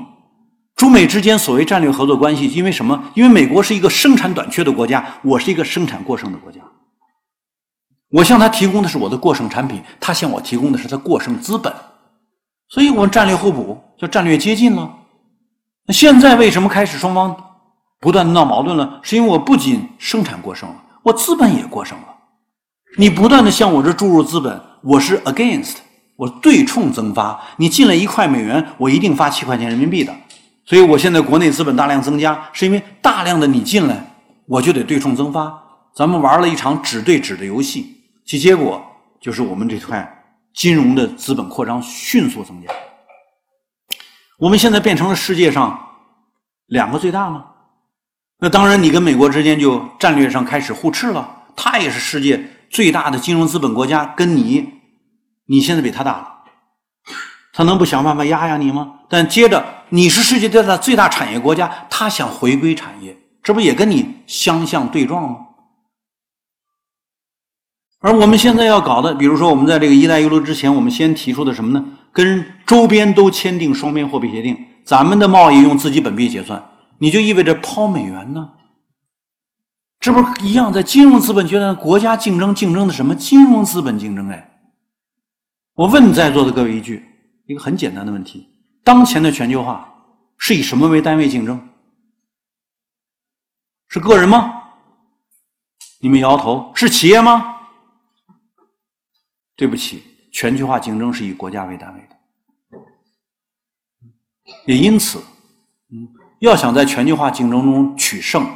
中美之间所谓战略合作关系，因为什么？因为美国是一个生产短缺的国家，我是一个生产过剩的国家。我向他提供的是我的过剩产品，他向我提供的是他过剩资本，所以我们战略互补，叫战略接近了。那现在为什么开始双方不断闹矛盾了？是因为我不仅生产过剩了，我资本也过剩了。你不断的向我这注入资本，我是 against，我对冲增发。你进来一块美元，我一定发七块钱人民币的。所以我现在国内资本大量增加，是因为大量的你进来，我就得对冲增发。咱们玩了一场纸对纸的游戏，其结果就是我们这块金融的资本扩张迅速增加。我们现在变成了世界上两个最大吗？那当然，你跟美国之间就战略上开始互斥了。他也是世界。最大的金融资本国家跟你，你现在比他大了，他能不想办法压压你吗？但接着你是世界最大最大产业国家，他想回归产业，这不也跟你相向对撞吗？而我们现在要搞的，比如说我们在这个“一带一路”之前，我们先提出的什么呢？跟周边都签订双边货币协定，咱们的贸易用自己本币结算，你就意味着抛美元呢？这不一样，在金融资本阶段，国家竞争竞争的什么？金融资本竞争哎！我问在座的各位一句，一个很简单的问题：当前的全球化是以什么为单位竞争？是个人吗？你们摇头。是企业吗？对不起，全球化竞争是以国家为单位的。也因此，要想在全球化竞争中取胜。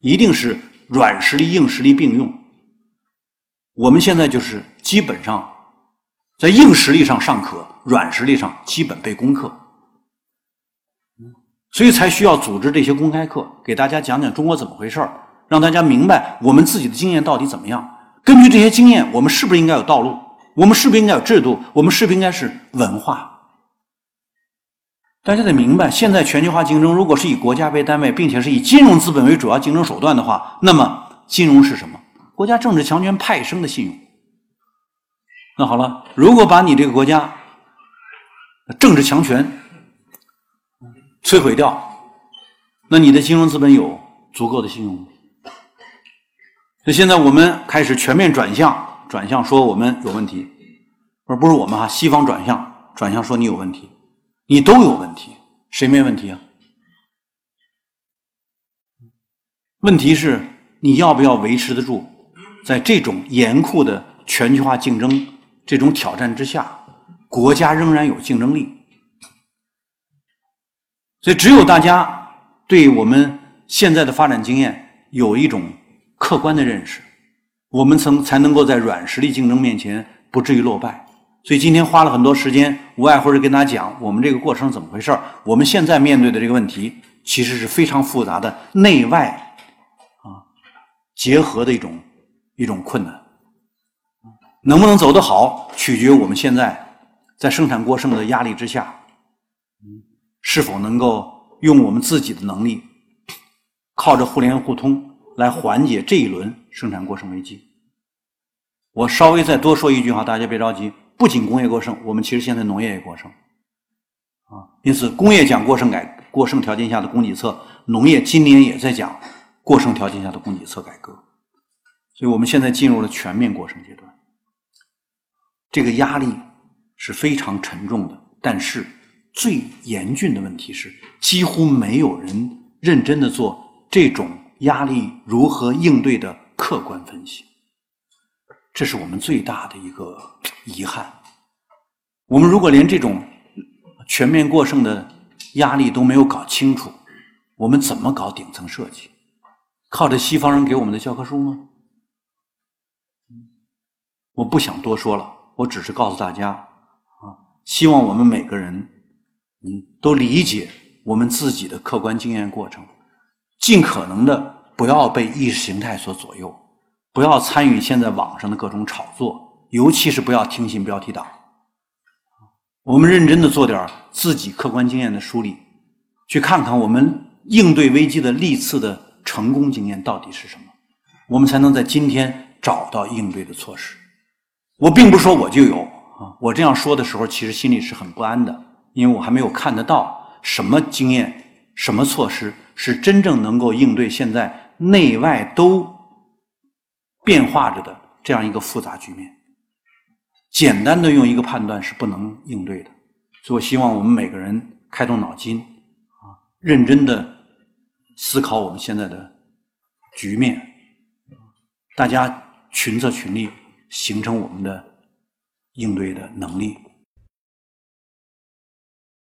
一定是软实力、硬实力并用。我们现在就是基本上在硬实力上尚可，软实力上基本被攻克。所以才需要组织这些公开课，给大家讲讲中国怎么回事，让大家明白我们自己的经验到底怎么样。根据这些经验，我们是不是应该有道路？我们是不是应该有制度？我们是不是应该是文化？大家得明白，现在全球化竞争如果是以国家为单位，并且是以金融资本为主要竞争手段的话，那么金融是什么？国家政治强权派生的信用。那好了，如果把你这个国家政治强权摧毁掉，那你的金融资本有足够的信用吗？那现在我们开始全面转向，转向说我们有问题，而不是我们哈，西方转向转向说你有问题。你都有问题，谁没问题啊？问题是你要不要维持得住，在这种严酷的全球化竞争这种挑战之下，国家仍然有竞争力。所以，只有大家对我们现在的发展经验有一种客观的认识，我们曾才能够在软实力竞争面前不至于落败。所以今天花了很多时间，无外乎是跟大家讲我们这个过程怎么回事我们现在面对的这个问题，其实是非常复杂的内外啊结合的一种一种困难。能不能走得好，取决于我们现在在生产过剩的压力之下，是否能够用我们自己的能力，靠着互联互通来缓解这一轮生产过剩危机。我稍微再多说一句哈，大家别着急。不仅工业过剩，我们其实现在农业也过剩，啊，因此工业讲过剩改过剩条件下的供给侧，农业今年也在讲过剩条件下的供给侧改革，所以我们现在进入了全面过剩阶段，这个压力是非常沉重的，但是最严峻的问题是，几乎没有人认真的做这种压力如何应对的客观分析。这是我们最大的一个遗憾。我们如果连这种全面过剩的压力都没有搞清楚，我们怎么搞顶层设计？靠着西方人给我们的教科书吗？我不想多说了，我只是告诉大家啊，希望我们每个人嗯都理解我们自己的客观经验过程，尽可能的不要被意识形态所左右。不要参与现在网上的各种炒作，尤其是不要听信标题党。我们认真的做点自己客观经验的梳理，去看看我们应对危机的历次的成功经验到底是什么，我们才能在今天找到应对的措施。我并不说我就有啊，我这样说的时候，其实心里是很不安的，因为我还没有看得到什么经验、什么措施是真正能够应对现在内外都。变化着的这样一个复杂局面，简单的用一个判断是不能应对的，所以我希望我们每个人开动脑筋，啊，认真的思考我们现在的局面，大家群策群力，形成我们的应对的能力。